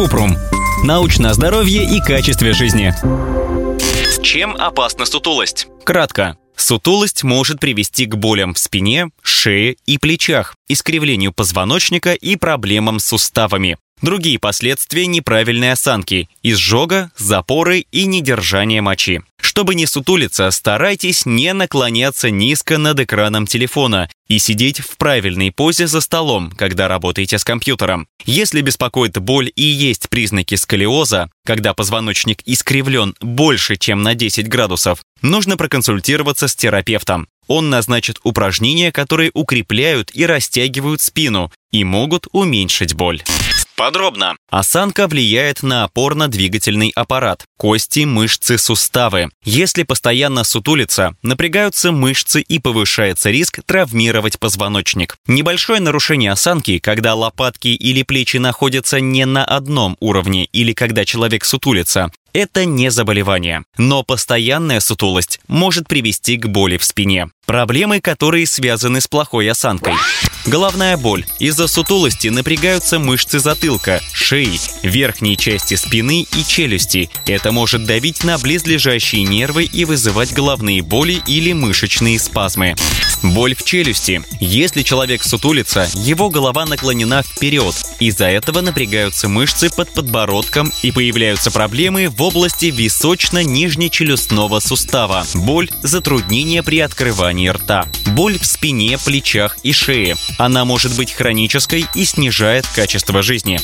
Купрум. Научное здоровье и качестве жизни. Чем опасна сутулость? Кратко. Сутулость может привести к болям в спине, шее и плечах, искривлению позвоночника и проблемам с суставами. Другие последствия неправильной осанки – изжога, запоры и недержание мочи. Чтобы не сутулиться, старайтесь не наклоняться низко над экраном телефона и сидеть в правильной позе за столом, когда работаете с компьютером. Если беспокоит боль и есть признаки сколиоза, когда позвоночник искривлен больше, чем на 10 градусов, нужно проконсультироваться с терапевтом. Он назначит упражнения, которые укрепляют и растягивают спину и могут уменьшить боль. Подробно. Осанка влияет на опорно-двигательный аппарат, кости, мышцы, суставы. Если постоянно сутулиться, напрягаются мышцы и повышается риск травмировать позвоночник. Небольшое нарушение осанки, когда лопатки или плечи находятся не на одном уровне или когда человек сутулится, это не заболевание, но постоянная сутулость может привести к боли в спине. Проблемы, которые связаны с плохой осанкой. Головная боль. Из-за сутулости напрягаются мышцы затылка, шеи, верхней части спины и челюсти. Это может давить на близлежащие нервы и вызывать головные боли или мышечные спазмы. Боль в челюсти. Если человек сутулится, его голова наклонена вперед. Из-за этого напрягаются мышцы под подбородком и появляются проблемы в области височно-нижнечелюстного сустава. Боль, затруднения при открывании рта. Боль в спине, плечах и шее. Она может быть хронической и снижает качество жизни.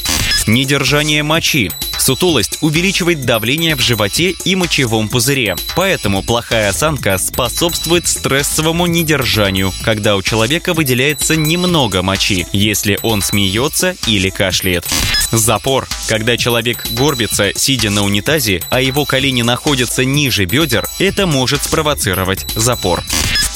Недержание мочи. Сутулость увеличивает давление в животе и мочевом пузыре, поэтому плохая осанка способствует стрессовому недержанию, когда у человека выделяется немного мочи, если он смеется или кашляет. Запор. Когда человек горбится, сидя на унитазе, а его колени находятся ниже бедер, это может спровоцировать запор.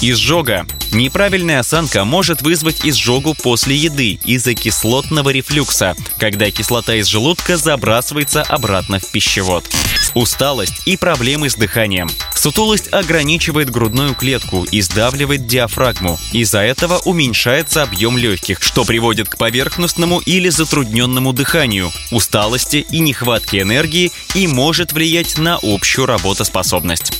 Изжога. Неправильная осанка может вызвать изжогу после еды из-за кислотного рефлюкса, когда кислота из желудка забрасывается обратно в пищевод. Усталость и проблемы с дыханием. Сутулость ограничивает грудную клетку и сдавливает диафрагму. Из-за этого уменьшается объем легких, что приводит к поверхностному или затрудненному дыханию, усталости и нехватке энергии и может влиять на общую работоспособность.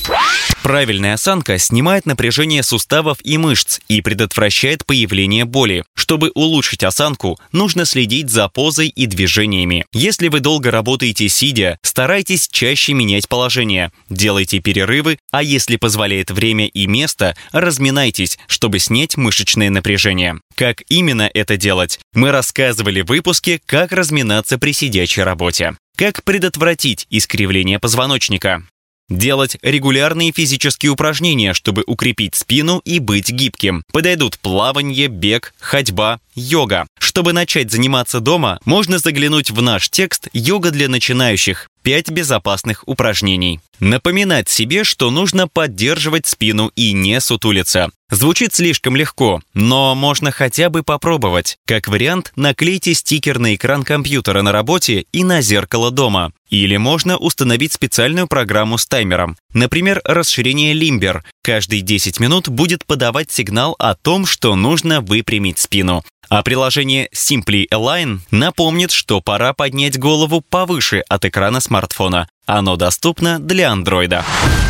Правильная осанка снимает напряжение суставов и мышц и предотвращает появление боли. Чтобы улучшить осанку, нужно следить за позой и движениями. Если вы долго работаете сидя, старайтесь чаще менять положение, делайте перерывы, а если позволяет время и место, разминайтесь, чтобы снять мышечное напряжение. Как именно это делать, мы рассказывали в выпуске «Как разминаться при сидячей работе». Как предотвратить искривление позвоночника? Делать регулярные физические упражнения, чтобы укрепить спину и быть гибким. Подойдут плавание, бег, ходьба, йога. Чтобы начать заниматься дома, можно заглянуть в наш текст «Йога для начинающих». 5 безопасных упражнений. Напоминать себе, что нужно поддерживать спину и не сутулиться. Звучит слишком легко, но можно хотя бы попробовать. Как вариант, наклейте стикер на экран компьютера на работе и на зеркало дома. Или можно установить специальную программу с таймером. Например, расширение Limber. Каждые 10 минут будет подавать сигнал о том, что нужно выпрямить спину. А приложение Simply Align напомнит, что пора поднять голову повыше от экрана смартфона. Оно доступно для андроида.